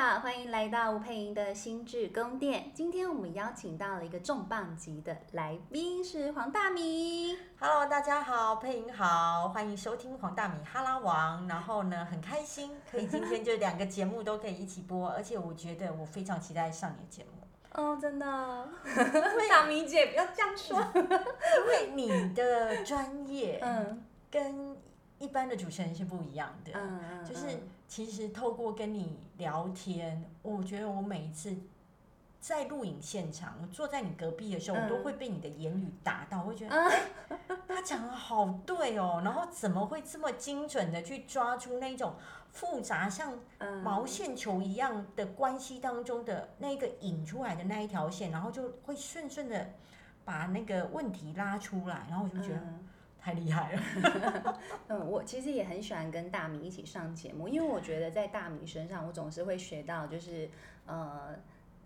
好，欢迎来到吴佩莹的心智宫殿。今天我们邀请到了一个重磅级的来宾，是黄大米。Hello，大家好，佩莹好，欢迎收听黄大米哈拉王。然后呢，很开心可以今天就两个节目都可以一起播，而且我觉得我非常期待上你的节目。哦，真的，大米姐不要这样说，因为你的专业，嗯，跟一般的主持人是不一样的，嗯嗯，就是。其实透过跟你聊天，我觉得我每一次在录影现场，我坐在你隔壁的时候，我都会被你的言语打到，我会觉得，哎，他讲的好对哦，然后怎么会这么精准的去抓出那种复杂像毛线球一样的关系当中的那个引出来的那一条线，然后就会顺顺的把那个问题拉出来，然后我就觉得。太厉害了！嗯，我其实也很喜欢跟大米一起上节目，因为我觉得在大米身上，我总是会学到，就是呃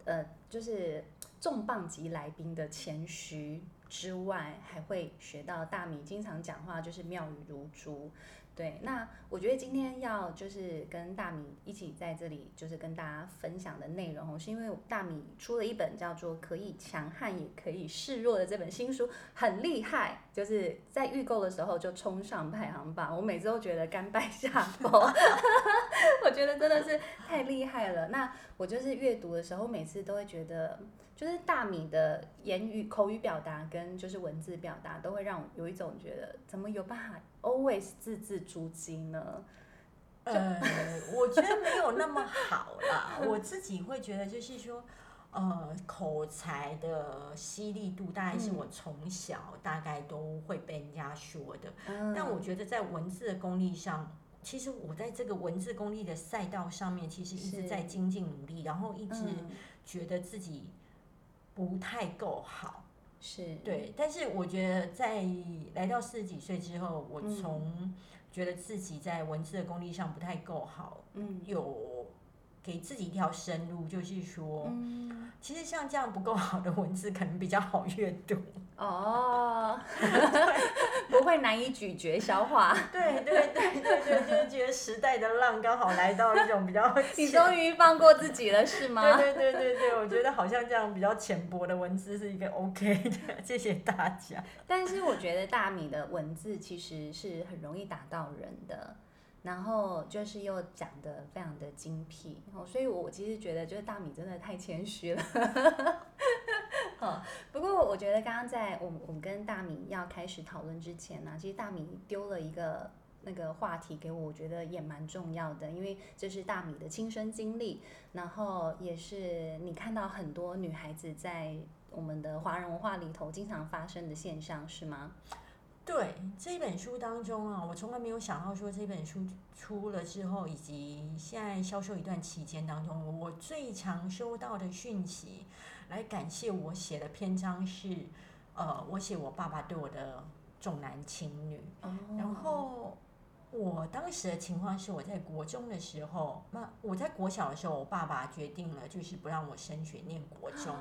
呃，就是重磅级来宾的谦虚之外，还会学到大米经常讲话就是妙语如珠。对，那我觉得今天要就是跟大米一起在这里，就是跟大家分享的内容，是因为大米出了一本叫做《可以强悍也可以示弱》的这本新书，很厉害，就是在预购的时候就冲上排行榜，我每次都觉得甘拜下风，我觉得真的是太厉害了。那我就是阅读的时候，每次都会觉得。就是大米的言语、口语表达跟就是文字表达，都会让我有一种觉得，怎么有办法 always 字字珠玑呢？呃，我觉得没有那么好啦。我自己会觉得，就是说，呃，口才的犀利度，大概是我从小大概都会被人家说的。嗯。但我觉得在文字的功力上，其实我在这个文字功力的赛道上面，其实一直在精进努力，然后一直觉得自己。不太够好，是。对，但是我觉得在来到四十几岁之后，我从觉得自己在文字的功力上不太够好，嗯，有给自己一条生路，就是说，嗯，其实像这样不够好的文字，可能比较好阅读。哦，不会难以咀嚼消化。对对对对对，就是觉得时代的浪刚好来到一种比较。你终于放过自己了，是吗？对对对对对，我觉得好像这样比较浅薄的文字是一个 OK 的，谢谢大家。但是我觉得大米的文字其实是很容易打到人的，然后就是又讲得非常的精辟，所以我其实觉得就是大米真的太谦虚了。哦，不过我觉得刚刚在我们我们跟大米要开始讨论之前呢，其实大米丢了一个那个话题给我，我觉得也蛮重要的，因为这是大米的亲身经历，然后也是你看到很多女孩子在我们的华人文化里头经常发生的现象，是吗？对，这本书当中啊，我从来没有想到说这本书出了之后，以及现在销售一段期间当中，我最常收到的讯息。来感谢我写的篇章是，呃，我写我爸爸对我的重男轻女。Oh. 然后我当时的情况是我在国中的时候，那我在国小的时候，我爸爸决定了就是不让我升学念国中。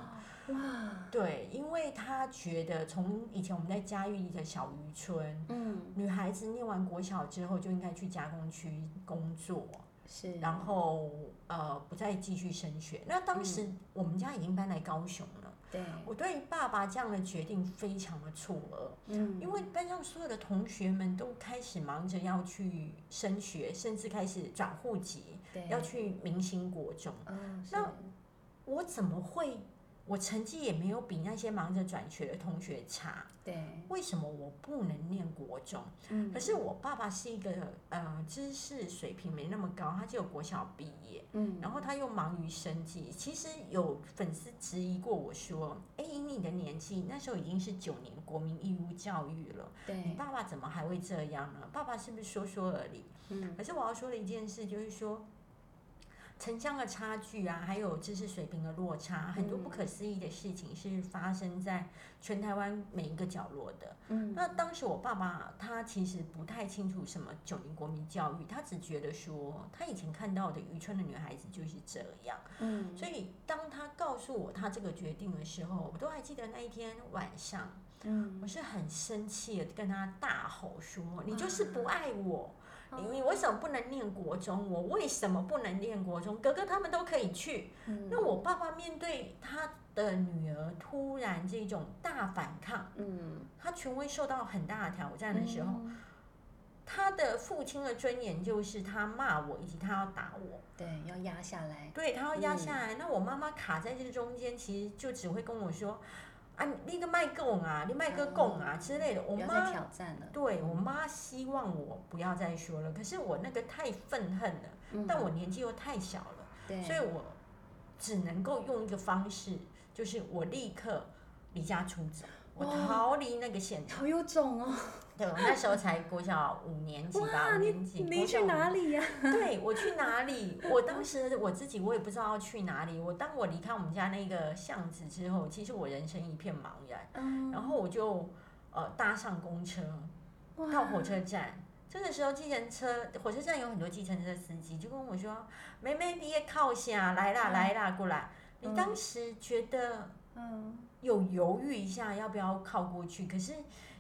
哇，对，因为他觉得从以前我们在嘉义的小渔村，嗯，女孩子念完国小之后就应该去加工区工作。是，然后呃，不再继续升学。那当时我们家已经搬来高雄了。对、嗯，我对爸爸这样的决定非常的错愕。嗯，因为班上所有的同学们都开始忙着要去升学，甚至开始转户籍，对，要去明星国中。嗯，那我怎么会？我成绩也没有比那些忙着转学的同学差，对，为什么我不能念国中？嗯，可是我爸爸是一个呃知识水平没那么高，他只有国小毕业，嗯，然后他又忙于生计。其实有粉丝质疑过我说：“哎，以你的年纪，那时候已经是九年国民义务教育了，对，你爸爸怎么还会这样呢？爸爸是不是说说而已？”嗯，可是我要说的一件事就是说。城乡的差距啊，还有知识水平的落差，很多不可思议的事情是发生在全台湾每一个角落的。嗯，那当时我爸爸他其实不太清楚什么九年国民教育，他只觉得说他以前看到的渔村的女孩子就是这样。嗯，所以当他告诉我他这个决定的时候，我都还记得那一天晚上，嗯，我是很生气的跟他大吼说：“你就是不爱我。”你为什么不能念国中？我为什么不能念国中？哥哥他们都可以去。嗯、那我爸爸面对他的女儿突然这种大反抗，嗯，他权威受到很大的挑战的时候，嗯、他的父亲的尊严就是他骂我，以及他要打我。对，要压下来。对，他要压下来。嗯、那我妈妈卡在这个中间，其实就只会跟我说。啊，你个卖供啊，你卖个供啊之类的。我妈挑战了。对，我妈希望我不要再说了，可是我那个太愤恨了，嗯、但我年纪又太小了，所以我只能够用一个方式，就是我立刻离家出走，我逃离那个现场。好有种哦。对，我那时候才国小五年级吧，五年级。你去哪里呀？对，我去哪里？我当时我自己我也不知道要去哪里。我当我离开我们家那个巷子之后，其实我人生一片茫然。嗯。然后我就呃搭上公车，到火车站。这个时候，计程车火车站有很多计程车司机，就跟我说：“妹妹，你也靠下来啦，来啦，过来。”你当时觉得嗯有犹豫一下要不要靠过去，可是。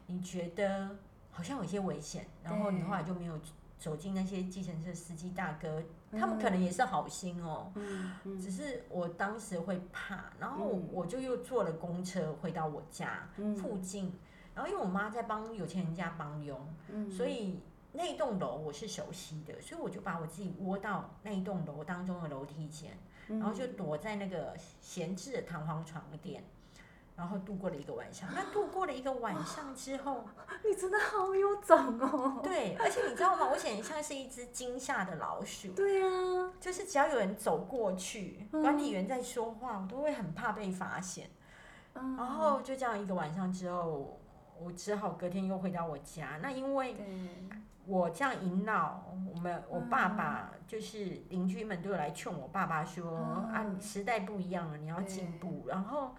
你觉得好像有些危险，然后你后来就没有走进那些计程车司机大哥，嗯、他们可能也是好心哦，嗯嗯、只是我当时会怕，然后我就又坐了公车回到我家附近，嗯、然后因为我妈在帮有钱人家帮佣，嗯、所以那一栋楼我是熟悉的，所以我就把我自己窝到那一栋楼当中的楼梯间，然后就躲在那个闲置的弹簧床垫。然后度过了一个晚上。那度过了一个晚上之后，你真的好有种哦！对，而且你知道吗？我显得像是一只惊吓的老鼠。对啊，就是只要有人走过去，管理员在说话，我都会很怕被发现。然后就这样一个晚上之后，我只好隔天又回到我家。那因为。我这样一闹，我们我爸爸就是邻居们都有来劝我爸爸说：“嗯、啊，时代不一样了，你要进步。”然后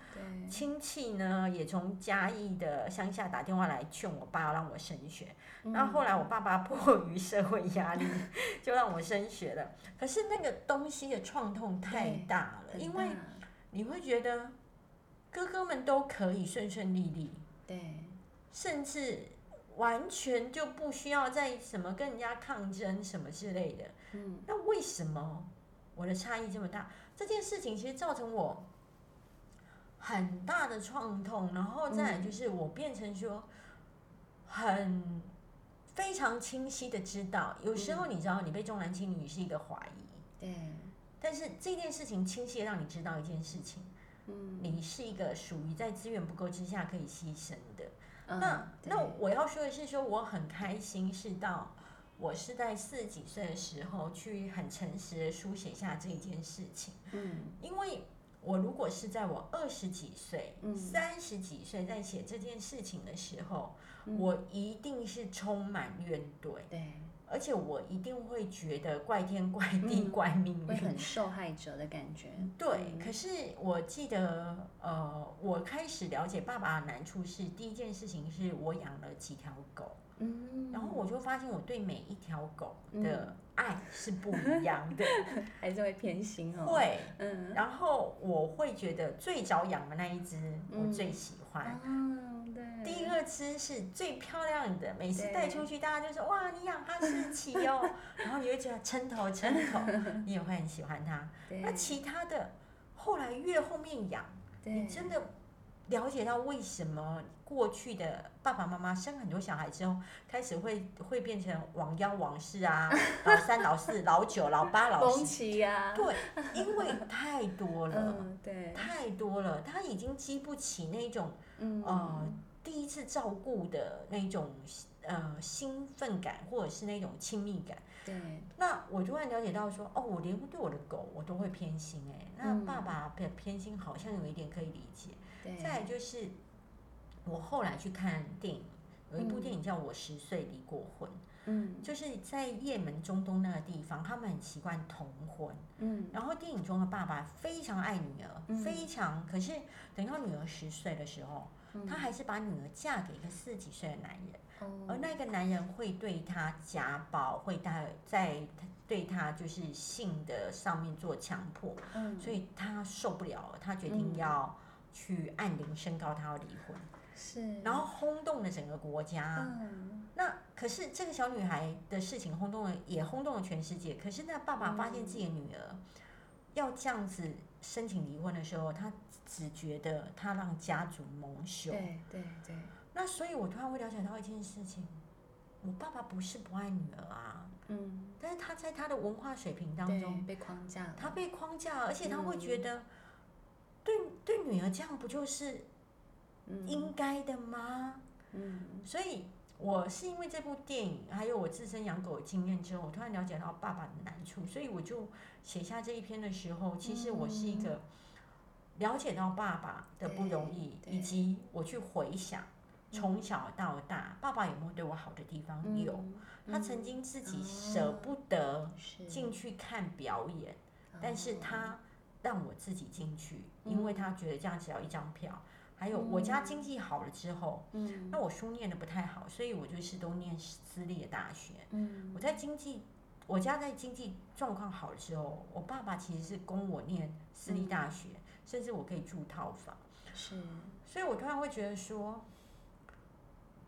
亲戚呢也从嘉义的乡下打电话来劝我爸让我升学。嗯、然后后来我爸爸迫于社会压力，就让我升学了。可是那个东西的创痛太大了，因为你会觉得哥哥们都可以顺顺利利，对，甚至。完全就不需要再什么跟人家抗争什么之类的。嗯，那为什么我的差异这么大？这件事情其实造成我很大的创痛，然后再来就是我变成说很非常清晰的知道，有时候你知道你被重男轻女是一个怀疑，对，但是这件事情清晰的让你知道一件事情，嗯，你是一个属于在资源不够之下可以牺牲的。那、嗯、那我要说的是，说我很开心，是到我是在四十几岁的时候去很诚实的书写下这件事情。嗯，因为我如果是在我二十几岁、三十、嗯、几岁在写这件事情的时候，嗯、我一定是充满怨怼。对。而且我一定会觉得怪天怪地怪命运，会很受害者的感觉。对，可是我记得，呃，我开始了解爸爸的难处是第一件事情是我养了几条狗，嗯，然后我就发现我对每一条狗的爱是不一样的，还是会偏心哦。会，嗯，然后我会觉得最早养的那一只我最喜欢。第一个只是最漂亮的，每次带出去，大家就说哇，你养哈士奇哦，然后你会觉得称头称头，你也会很喜欢它。那其他的后来越后面养，你真的了解到为什么过去的爸爸妈妈生很多小孩之后，开始会会变成王幺王四啊，老三、老四、老九、老八、老七呀，对，因为太多了，对，太多了，他已经激不起那种，呃。第一次照顾的那种呃兴奋感，或者是那种亲密感。对。那我就会了解到说，哦，我连对我的狗我都会偏心哎。那爸爸的偏心好像有一点可以理解。对。再来就是，我后来去看电影，有一部电影叫《我十岁离过婚》。嗯。就是在也门中东那个地方，他们很习惯同婚。嗯。然后电影中的爸爸非常爱女儿，嗯、非常。可是等到女儿十岁的时候。他还是把女儿嫁给一个四十几岁的男人，嗯、而那个男人会对她家暴，会带在对她就是性的上面做强迫，嗯、所以她受不了了，她决定要去按铃申告她要离婚，是，然后轰动了整个国家。嗯、那可可是这个小女孩的事情轰动了，也轰动了全世界。可是那爸爸发现自己的女儿要这样子申请离婚的时候，他只觉得他让家族蒙羞。对对对。那所以，我突然会了解到一件事情：我爸爸不是不爱女儿啊，嗯，但是他在他的文化水平当中被框架，他被框架，而且他会觉得对，对对女儿这样不就是应该的吗？嗯，所以。我是因为这部电影，还有我自身养狗的经验之后，我突然了解到爸爸的难处，所以我就写下这一篇的时候，其实我是一个了解到爸爸的不容易，以及我去回想从小到大，爸爸有没有对我好的地方？有，他曾经自己舍不得进去看表演，但是他。让我自己进去，因为他觉得这样只要一张票。还有我家经济好了之后，嗯，那我书念的不太好，所以我就是都念私立的大学。嗯，我在经济，我家在经济状况好了之后，我爸爸其实是供我念私立大学，嗯，甚至我可以住套房。是，所以我突然会觉得说，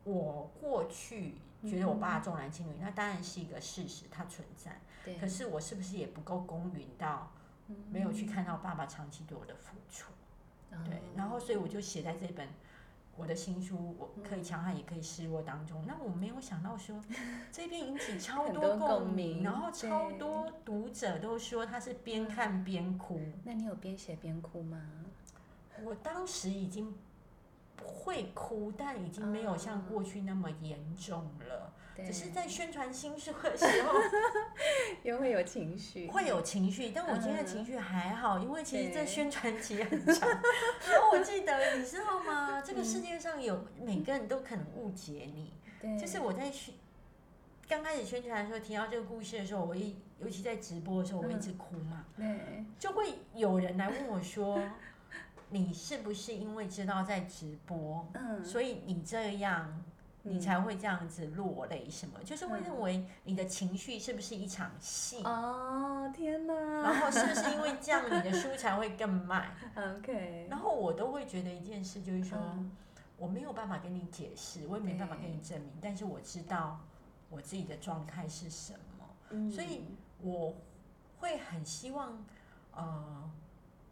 我过去觉得我爸重男轻女，那当然是一个事实，它存在。对，可是我是不是也不够公允到没有去看到爸爸长期对我的付出？对，然后所以我就写在这本我的新书《我可以强悍也可以示弱》当中。那我没有想到说，这篇引起超多共鸣，然后超多读者都说他是边看边哭。那你有边写边哭吗？我当时已经会哭，但已经没有像过去那么严重了。只是在宣传新书的时候，又会有情绪，会有情绪。但我今天的情绪还好，因为其实这宣传期很长。然后我记得，你知道吗？这个世界上有每个人都可能误解你。对，就是我在宣刚开始宣传的时候，提到这个故事的时候，我一尤其在直播的时候，我一直哭嘛。对，就会有人来问我说：“ 你是不是因为知道在直播，所以你这样？”你才会这样子落泪，什么？就是会认为你的情绪是不是一场戏？哦，天哪！然后是不是因为这样，你的书才会更卖？OK。然后我都会觉得一件事，就是说，我没有办法跟你解释，我也没办法跟你证明，但是我知道我自己的状态是什么，所以我会很希望，呃，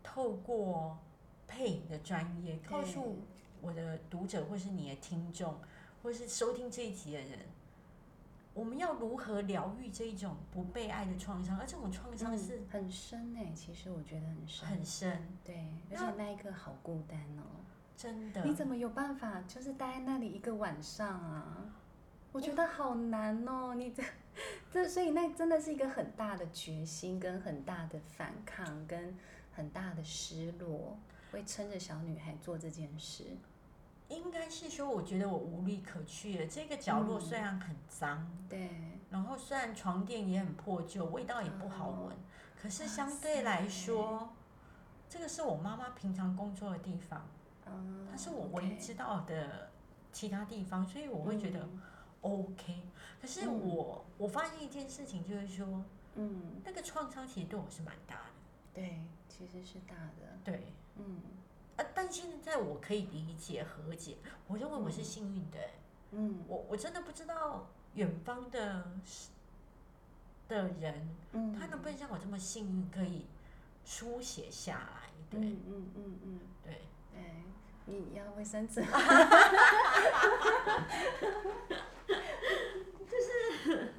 透过配音的专业，告诉我的读者或是你的听众。或是收听这一集的人，我们要如何疗愈这一种不被爱的创伤？而这种创伤是、嗯、很深哎，其实我觉得很深，很深。对，而且那一刻好孤单哦，真的。你怎么有办法就是待在那里一个晚上啊？我觉得好难哦。你这这，所以那真的是一个很大的决心，跟很大的反抗，跟很大的失落，会撑着小女孩做这件事。应该是说，我觉得我无力可去了。这个角落虽然很脏，嗯、对，然后虽然床垫也很破旧，味道也不好闻，哦、可是相对来说，啊、这个是我妈妈平常工作的地方，嗯、它是我唯一知道的其他地方，所以我会觉得 OK。嗯、可是我、嗯、我发现一件事情，就是说，嗯，那个创伤其实对我是蛮大的。对，其实是大的。对，嗯。啊！但现在我可以理解和解，我认为我是幸运的。嗯，我我真的不知道远方的的人，嗯，他能不能像我这么幸运，可以书写下来？对，嗯嗯嗯嗯，对，哎，你要卫生纸？就是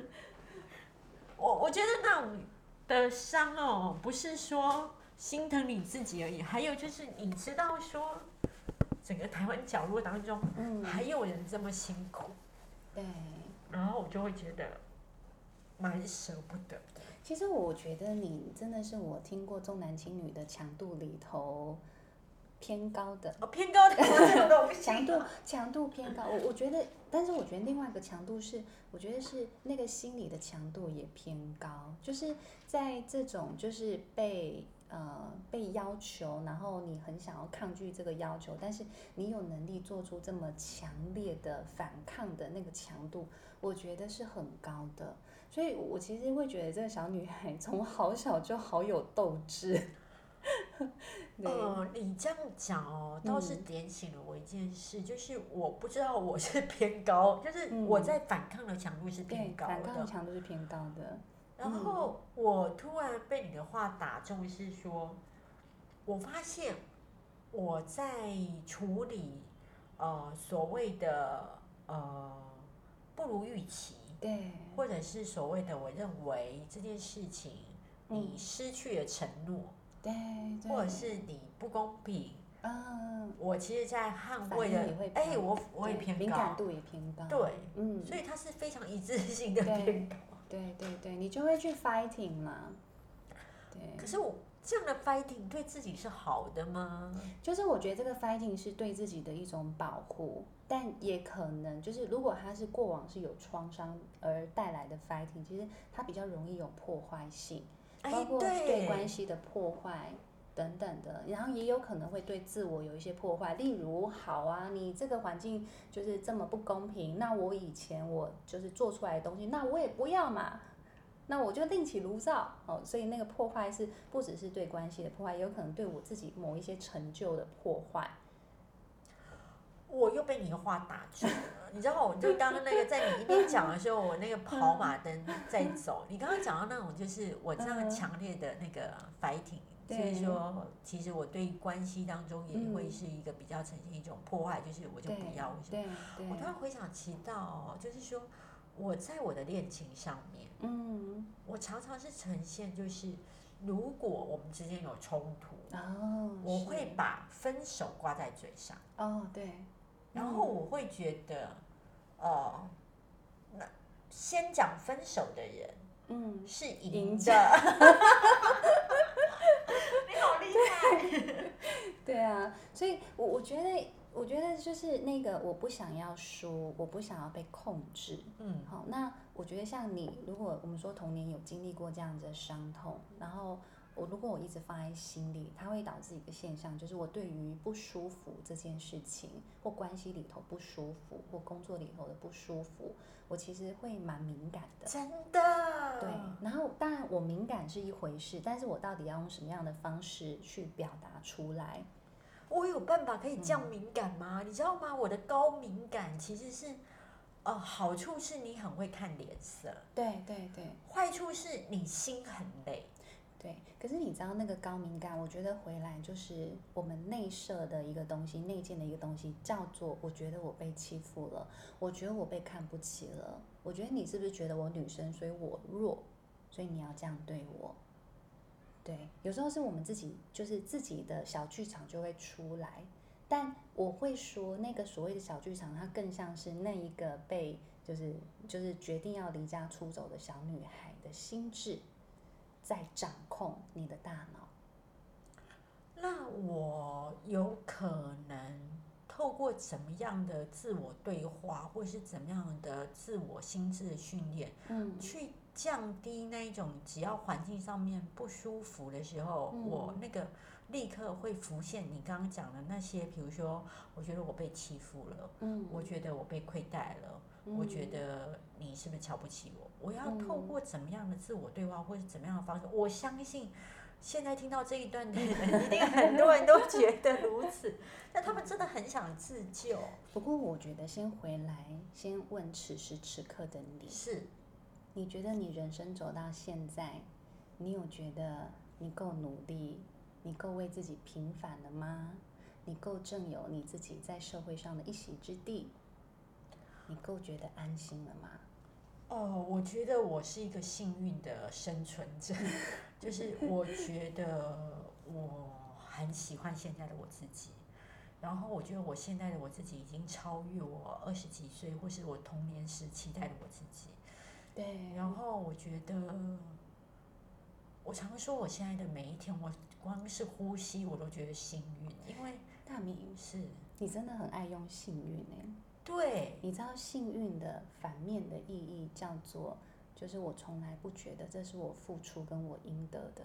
我我觉得那种的伤哦，不是说。心疼你自己而已，还有就是你知道说，整个台湾角落当中，嗯，还有人这么辛苦，对，然后我就会觉得蛮舍不得。其实我觉得你真的是我听过重男轻女的强度里头偏高的哦，偏高的强度强度偏高。我我觉得，但是我觉得另外一个强度是，我觉得是那个心理的强度也偏高，就是在这种就是被。呃，被要求，然后你很想要抗拒这个要求，但是你有能力做出这么强烈的反抗的那个强度，我觉得是很高的。所以我其实会觉得这个小女孩从好小就好有斗志，呃，你这样讲哦，倒是点醒了我一件事，嗯、就是我不知道我是偏高，就是我在反抗的强度是偏高的，反抗的强度是偏高的。然后我突然被你的话打中，是说，我发现我在处理呃所谓的呃不如预期，对，或者是所谓的我认为这件事情你失去了承诺，对，或者是你不公平，嗯，我其实，在捍卫的，哎，我我也偏高，敏感度也偏高，对，嗯，所以它是非常一致性的偏高。对对对，你就会去 fighting 嘛。对。可是我这样的 fighting 对自己是好的吗？就是我觉得这个 fighting 是对自己的一种保护，但也可能就是如果他是过往是有创伤而带来的 fighting，其实它比较容易有破坏性，包括对关系的破坏等等的，然后也有可能会对自我有一些破坏。例如，好啊，你这个环境就是这么不公平，那我以前我就是做出来的东西，那我也不要嘛，那我就另起炉灶哦。所以那个破坏是不只是对关系的破坏，也有可能对我自己某一些成就的破坏。我又被你的话打住了，你知道，我就刚刚那个在你一边讲的时候，我那个跑马灯在走。你刚刚讲到那种，就是我这样强烈的那个 fighting。所以说，其实我对关系当中也会是一个比较呈现一种破坏，就是我就不要。我突然回想起到，就是说我在我的恋情上面，嗯，我常常是呈现就是，如果我们之间有冲突，哦，我会把分手挂在嘴上。哦，对。然后我会觉得，哦，那先讲分手的人，嗯，是赢的。对啊，所以我我觉得，我觉得就是那个，我不想要输，我不想要被控制。嗯，好，那我觉得像你，如果我们说童年有经历过这样子的伤痛，然后我如果我一直放在心里，它会导致一个现象，就是我对于不舒服这件事情，或关系里头不舒服，或工作里头的不舒服，我其实会蛮敏感的。真的。对，然后当然我敏感是一回事，但是我到底要用什么样的方式去表达出来？我有办法可以降敏感吗？嗯、你知道吗？我的高敏感其实是，呃，好处是你很会看脸色，对对对。坏处是你心很累，对。可是你知道那个高敏感，我觉得回来就是我们内设的一个东西，内建的一个东西，叫做我觉得我被欺负了，我觉得我被看不起了，我觉得你是不是觉得我女生，所以我弱，所以你要这样对我。对，有时候是我们自己，就是自己的小剧场就会出来。但我会说，那个所谓的小剧场，它更像是那一个被，就是就是决定要离家出走的小女孩的心智，在掌控你的大脑。那我有可能透过怎么样的自我对话，或是怎么样的自我心智的训练，嗯，去。降低那一种，只要环境上面不舒服的时候，嗯、我那个立刻会浮现你刚刚讲的那些，比如说，我觉得我被欺负了，嗯，我觉得我被亏待了，嗯、我觉得你是不是瞧不起我？我要透过怎么样的自我对话，或者怎么样的方式？我相信现在听到这一段的人，一定很多人都觉得如此，但他们真的很想自救。不过，我觉得先回来，先问此时此刻的你是。你觉得你人生走到现在，你有觉得你够努力，你够为自己平反了吗？你够正有你自己在社会上的一席之地？你够觉得安心了吗？哦，我觉得我是一个幸运的生存者，就是我觉得我很喜欢现在的我自己，然后我觉得我现在的我自己已经超越我二十几岁或是我童年时期待的我自己。对，然后我觉得，我常说我现在的每一天，我光是呼吸我都觉得幸运，因为大明是你真的很爱用幸运哎。对，你知道幸运的反面的意义叫做，就是我从来不觉得这是我付出跟我应得的，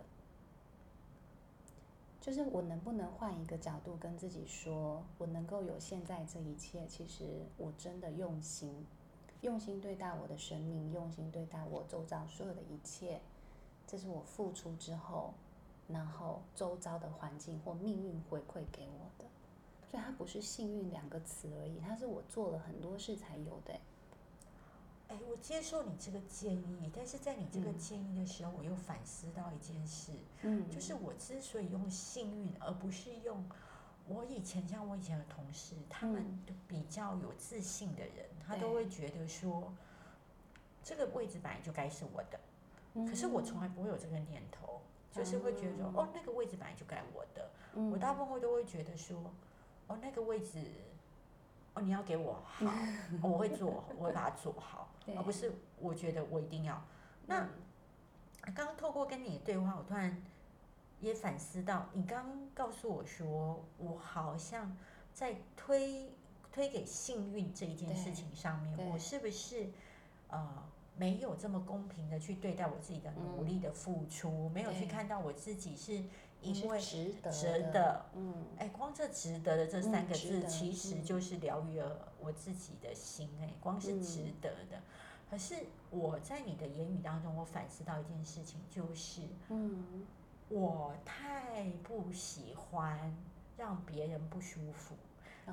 就是我能不能换一个角度跟自己说，我能够有现在这一切，其实我真的用心。用心对待我的生命，用心对待我周遭所有的一切，这是我付出之后，然后周遭的环境或命运回馈给我，所以它不是幸运两个词而已，它是我做了很多事才有的。哎，我接受你这个建议，但是在你这个建议的时候，嗯、我又反思到一件事，嗯，就是我之所以用幸运，而不是用我以前像我以前的同事，他们比较有自信的人，嗯、他都会觉得说，这个位置本来就该是我的，嗯、可是我从来不会有这个念头，就是会觉得说，嗯、哦，那个位置本来就该我的，嗯、我大部分都会觉得说，哦，那个位置。哦，你要给我好，我会做，我会把它做好，而不是我觉得我一定要。那刚刚透过跟你的对话，我突然也反思到，你刚刚告诉我说，我好像在推推给幸运这一件事情上面，我是不是呃没有这么公平的去对待我自己的努力的付出，没有去看到我自己是。因为值得，值得，嗯，哎，光这值得的这三个字，其实就是疗愈了我自己的心，哎，光是值得的。可是我在你的言语当中，我反思到一件事情，就是，嗯，我太不喜欢让别人不舒服，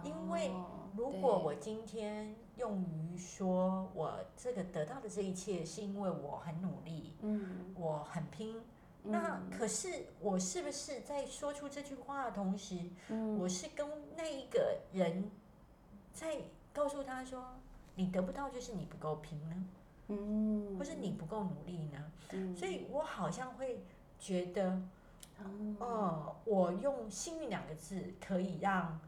因为如果我今天用于说我这个得到的这一切，是因为我很努力，嗯，我很拼。那可是我是不是在说出这句话的同时，嗯、我是跟那一个人在告诉他说，你得不到就是你不够拼呢，嗯，或是你不够努力呢？嗯、所以我好像会觉得，哦、我用幸运两个字可以让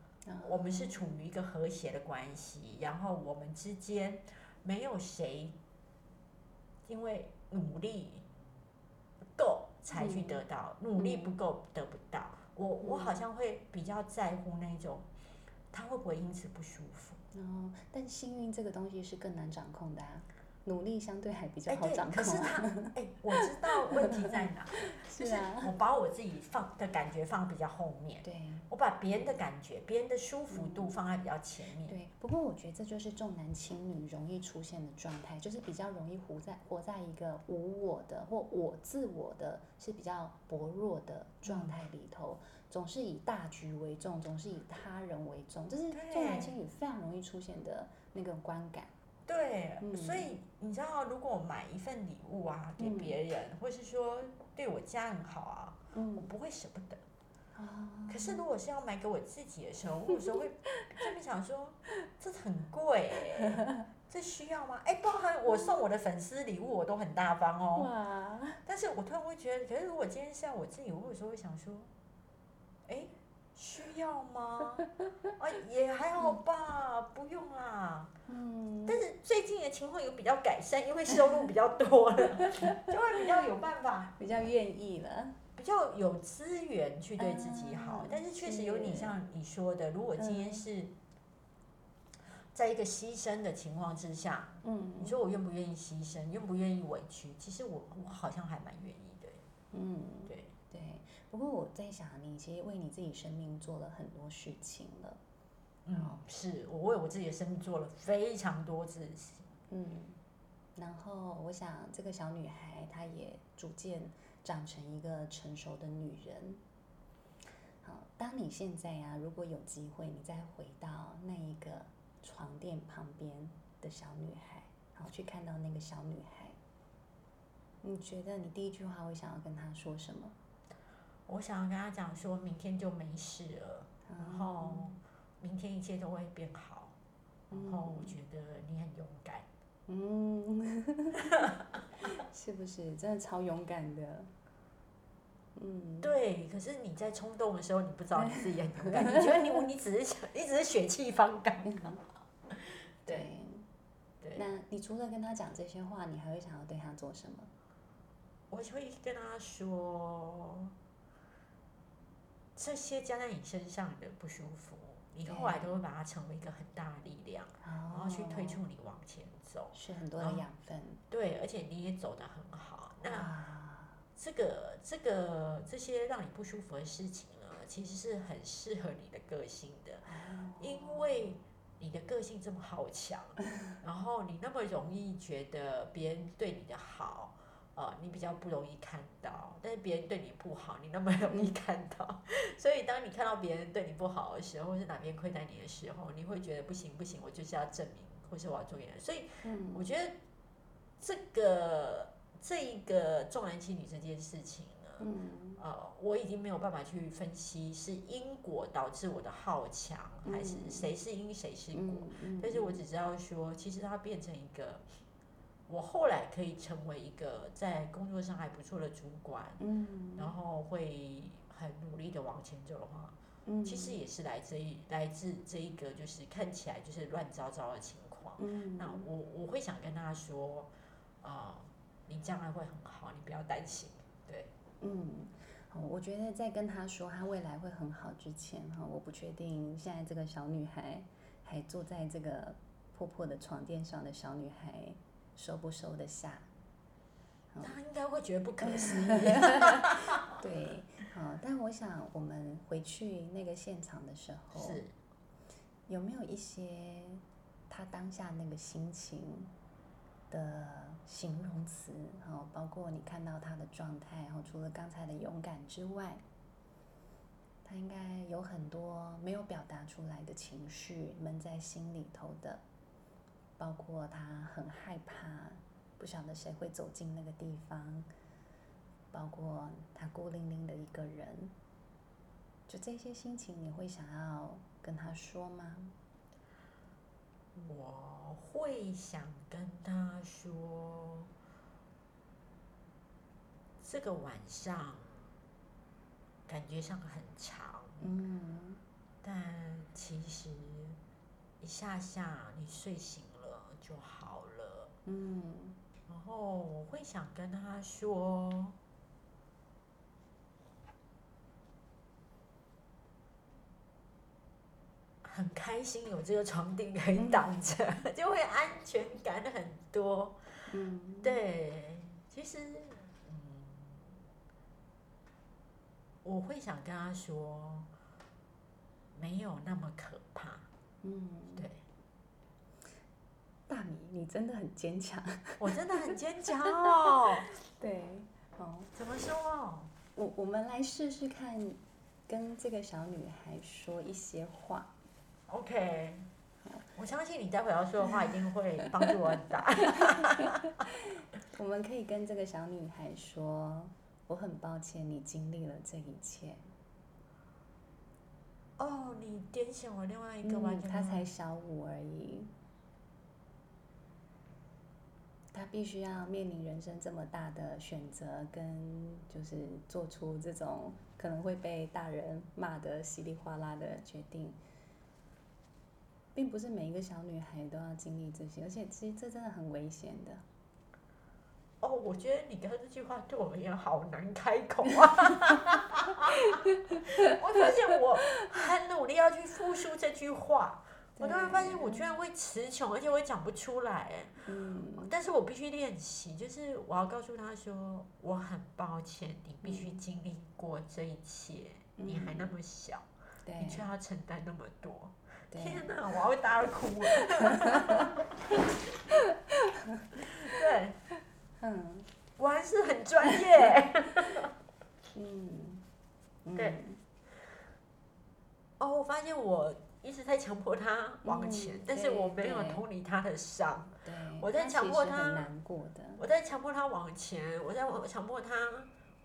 我们是处于一个和谐的关系，然后我们之间没有谁因为努力不够。才去得到，努力不够得不到。我我好像会比较在乎那种，他会不会因此不舒服？哦，但幸运这个东西是更难掌控的啊。努力相对还比较好掌控。可是他，哎，我知道问题在哪，就是我把我自己放的感觉放比较后面，对，我把别人的感觉、别人的舒服度放在比较前面。对，不过我觉得这就是重男轻女容易出现的状态，就是比较容易活在活在一个无我的或我自我的是比较薄弱的状态里头，总是以大局为重，总是以他人为重，这是重男轻女非常容易出现的那个观感。对，嗯、所以你知道，如果我买一份礼物啊给别人，嗯、或是说对我家人好啊，嗯、我不会舍不得。嗯、可是如果是要买给我自己的时候，我有时候会这么想说，这很贵、欸，这需要吗？哎，包含我送我的粉丝礼物，我都很大方哦。哇但是我突然会觉得，可是如果今天是要我自己，我有时候会想说，哎。需要吗？啊，也还好吧，不用啦。嗯。但是最近的情况有比较改善，因为收入比较多了，就会比较有办法，比较愿意了，比较有资源去对自己好。但是确实有你像你说的，如果今天是在一个牺牲的情况之下，嗯，你说我愿不愿意牺牲，愿不愿意委屈？其实我我好像还蛮愿意的。嗯，对。不过我在想，你其实为你自己生命做了很多事情了。嗯，是我为我自己的生命做了非常多事情。嗯，然后我想这个小女孩她也逐渐长成一个成熟的女人。好，当你现在呀、啊，如果有机会，你再回到那一个床垫旁边的小女孩，然后去看到那个小女孩，你觉得你第一句话会想要跟她说什么？我想要跟他讲说，明天就没事了，然后明天一切都会变好，然后我觉得你很勇敢，嗯，是不是真的超勇敢的？嗯，对。可是你在冲动的时候，你不知道你自己很勇敢，你觉得你你只是想，你只是血气方刚。对，对。那你除了跟他讲这些话，你还会想要对他做什么？我会跟他说。这些加在你身上的不舒服，你后来都会把它成为一个很大的力量，然后去推出你往前走，是很多的养分。对，而且你也走得很好。那这个这个这些让你不舒服的事情呢，其实是很适合你的个性的，因为你的个性这么好强，然后你那么容易觉得别人对你的好。呃，你比较不容易看到，但是别人对你不好，你那么容易看到。所以当你看到别人对你不好的时候，或是哪边亏待你的时候，你会觉得不行不行，我就是要证明，或是我要做点。所以，我觉得这个这一个重男轻女这件事情呢，嗯，呃，我已经没有办法去分析是因果导致我的好强，还是谁是因谁是果。但是我只知道说，其实它变成一个。我后来可以成为一个在工作上还不错的主管，嗯，然后会很努力的往前走的话，嗯，其实也是来自于来自这一个就是看起来就是乱糟糟的情况，嗯，那我我会想跟他说，啊，呃，你将来会很好，你不要担心，对，嗯，我觉得在跟他说他未来会很好之前，哈，我不确定现在这个小女孩还坐在这个破破的床垫上的小女孩。收不收得下？他应该会觉得不可思议。对，好，但我想我们回去那个现场的时候，是有没有一些他当下那个心情的形容词？好，包括你看到他的状态，然后除了刚才的勇敢之外，他应该有很多没有表达出来的情绪，闷在心里头的。包括他很害怕，不晓得谁会走进那个地方。包括他孤零零的一个人，就这些心情，你会想要跟他说吗？我会想跟他说，这个晚上感觉上很长，嗯，但其实一下下你睡醒。就好了，嗯，然后我会想跟他说，很开心有这个床垫可以挡着，嗯、就会安全感很多，嗯，对，其实，嗯，我会想跟他说，没有那么可怕，嗯，对。大米，你真的很坚强，我真的很坚强哦。对，哦，怎么说？我我们来试试看，跟这个小女孩说一些话。OK，我相信你待会要说的话一定会帮助我很大。我们可以跟这个小女孩说：“我很抱歉你经历了这一切。”哦，你点醒我另外一个完全，她才小五而已。他必须要面临人生这么大的选择，跟就是做出这种可能会被大人骂得稀里哗啦的决定，并不是每一个小女孩都要经历这些，而且其实这真的很危险的。哦，我觉得你刚刚这句话对我而言好难开口啊！我发现我很努力要去复述这句话。我突然发现，我居然会词穷，而且我也讲不出来。嗯，但是我必须练习，就是我要告诉他说，我很抱歉，你必须经历过这一切，嗯、你还那么小，你却要承担那么多。对天哪，我要大哭了。对，嗯，我还是很专业。嗯，对。哦，我发现我。一直在强迫他往前，嗯、但是我没有同理他的伤。对，我在强迫他，他难过的。我在强迫他往前，我在强迫他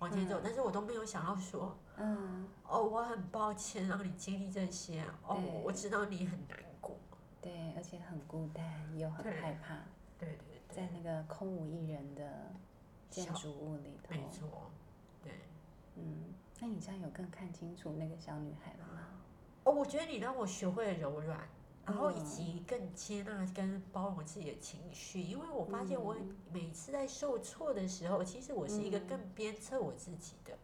往前走，嗯、但是我都没有想要说，嗯，哦，我很抱歉让你经历这些，哦，我知道你很难过，对，而且很孤单又很害怕，对对对，在那个空无一人的建筑物里头，没错，对，嗯，那你这样有更看清楚那个小女孩了吗？哦，我觉得你让我学会了柔软，然后以及更接纳跟包容自己的情绪，因为我发现我每次在受挫的时候，其实我是一个更鞭策我自己的，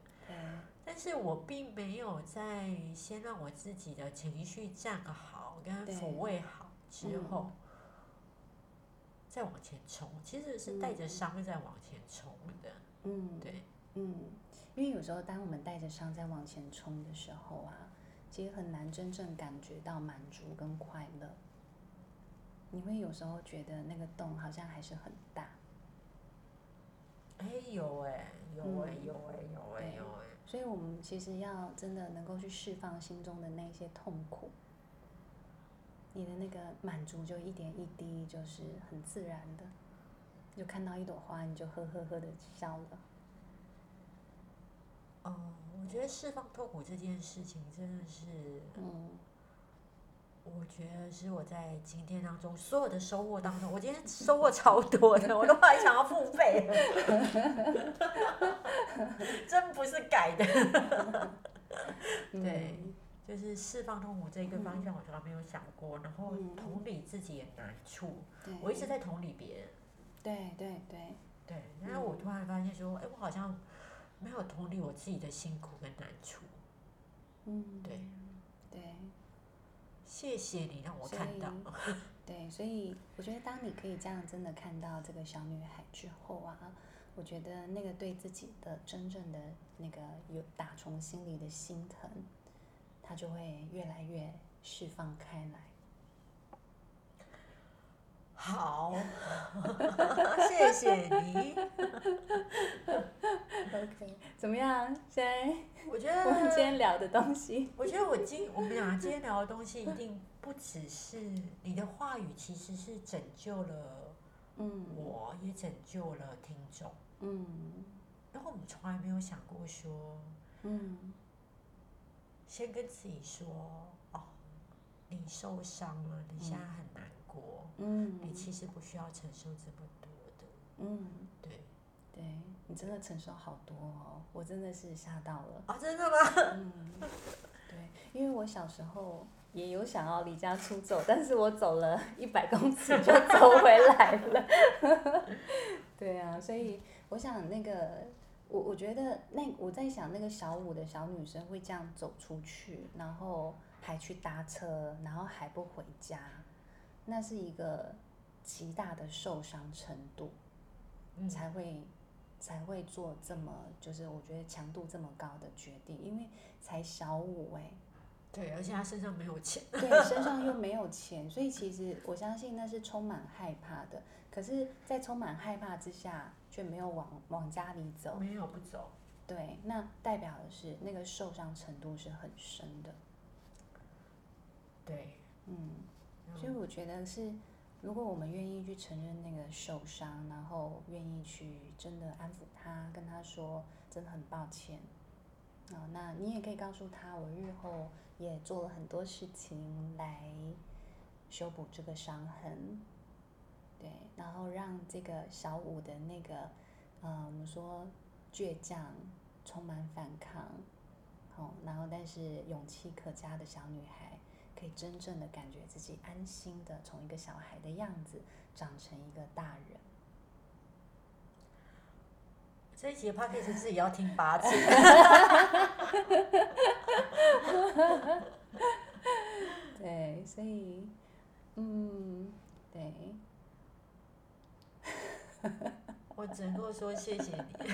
但是我并没有在先让我自己的情绪站好跟抚慰好。之后，再往前冲，其实是带着。伤在往前冲的，嗯，对，嗯，因为有时候当我们带着伤在往前冲的时候啊。其实很难真正感觉到满足跟快乐，你会有时候觉得那个洞好像还是很大。哎，有哎，有哎，有哎，有哎，有哎。所以我们其实要真的能够去释放心中的那些痛苦，你的那个满足就一点一滴，就是很自然的，就看到一朵花，你就呵呵呵的笑了。哦，我觉得释放痛苦这件事情真的是，嗯，我觉得是我在今天当中所有的收获当中，我今天收获超多的，我都还想要付费，真不是改的。对，就是释放痛苦这一个方向，我从来没有想过。然后同理自己也难处，我一直在同理别人。对对对对，然后我突然发现说，哎，我好像。没有同理我自己的辛苦跟难处，嗯，对，对，谢谢你让我看到，对，所以我觉得当你可以这样真的看到这个小女孩之后啊，我觉得那个对自己的真正的那个有打从心里的心疼，她就会越来越释放开来。好，谢谢你。OK，怎么样？现在我觉得我们今天聊的东西，我觉得我今我们俩今天聊的东西一定不只是你的话语，其实是拯救了，嗯，我也拯救了听众，嗯。然后我们从来没有想过说，嗯，先跟自己说，哦，你受伤了，你现在很难。嗯，你其实不需要承受这么多的。嗯，对，对你真的承受好多哦，我真的是吓到了。啊，真的吗？嗯，对，因为我小时候也有想要离家出走，但是我走了 一百公尺就走回来了。对啊，所以我想那个，我我觉得那我在想那个小五的小女生会这样走出去，然后还去搭车，然后还不回家。那是一个极大的受伤程度，嗯、才会才会做这么就是我觉得强度这么高的决定，因为才小五哎，对，而且他身上没有钱，对，身上又没有钱，所以其实我相信那是充满害怕的。可是，在充满害怕之下，却没有往往家里走，没有不走，对，那代表的是那个受伤程度是很深的，对，嗯。所以我觉得是，如果我们愿意去承认那个受伤，然后愿意去真的安抚他，跟他说真的很抱歉，哦，那你也可以告诉他，我日后也做了很多事情来修补这个伤痕，对，然后让这个小五的那个，呃，我们说倔强、充满反抗，哦，然后但是勇气可嘉的小女孩。可以真正的感觉自己安心的从一个小孩的样子长成一个大人。这一集 podcast 自己要听八次。对，所以，嗯，对。我只能够说谢谢你。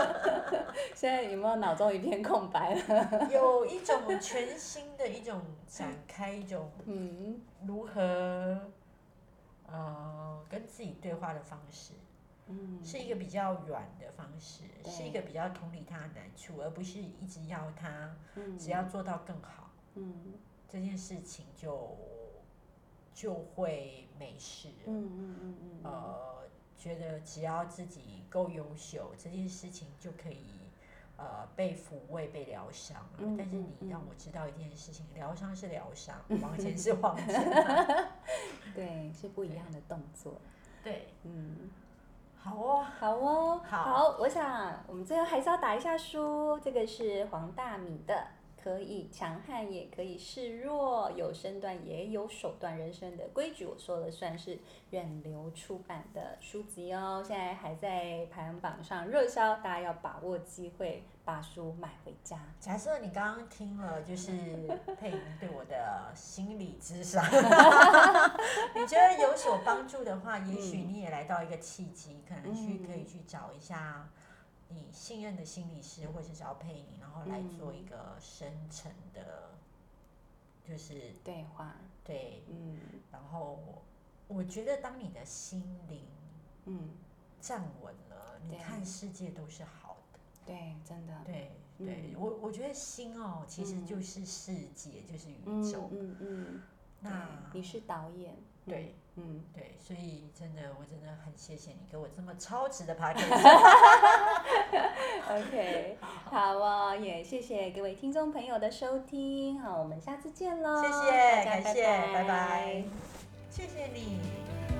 现在有没有脑中一片空白了？有一种全新的一种展开，一种嗯，如何呃跟自己对话的方式，嗯，是一个比较软的方式，是一个比较同理他的难处，而不是一直要他只要做到更好，嗯，这件事情就就会没事，嗯嗯嗯嗯，呃。觉得只要自己够优秀，这件事情就可以，呃，被抚慰、被疗伤。嗯、但是你让我知道一件事情，疗伤、嗯、是疗伤，往前是往前。对，是不一样的动作。对，嗯，好哦，好哦，好，好。我想我们最后还是要打一下书，这个是黄大米的。可以强悍，也可以示弱，有身段也有手段，人生的规矩我说了算是远流出版的书籍哦，现在还在排行榜上热销，大家要把握机会把书买回家。假设你刚刚听了就是佩莹对我的心理咨商，你觉得有所帮助的话，也许你也来到一个契机，可能去可以去找一下。你信任的心理师，或者是找配你，然后来做一个深层的，就是对话。对，嗯。然后我觉得，当你的心灵，嗯，站稳了，你看世界都是好的。对，真的。对对，我我觉得心哦，其实就是世界，就是宇宙。嗯嗯。那你是导演。对。嗯，对，所以真的，我真的很谢谢你给我这么超值的 p a c k a g e。OK，好哦，也谢谢各位听众朋友的收听，好，我们下次见喽。谢谢，感谢，拜拜，谢谢你。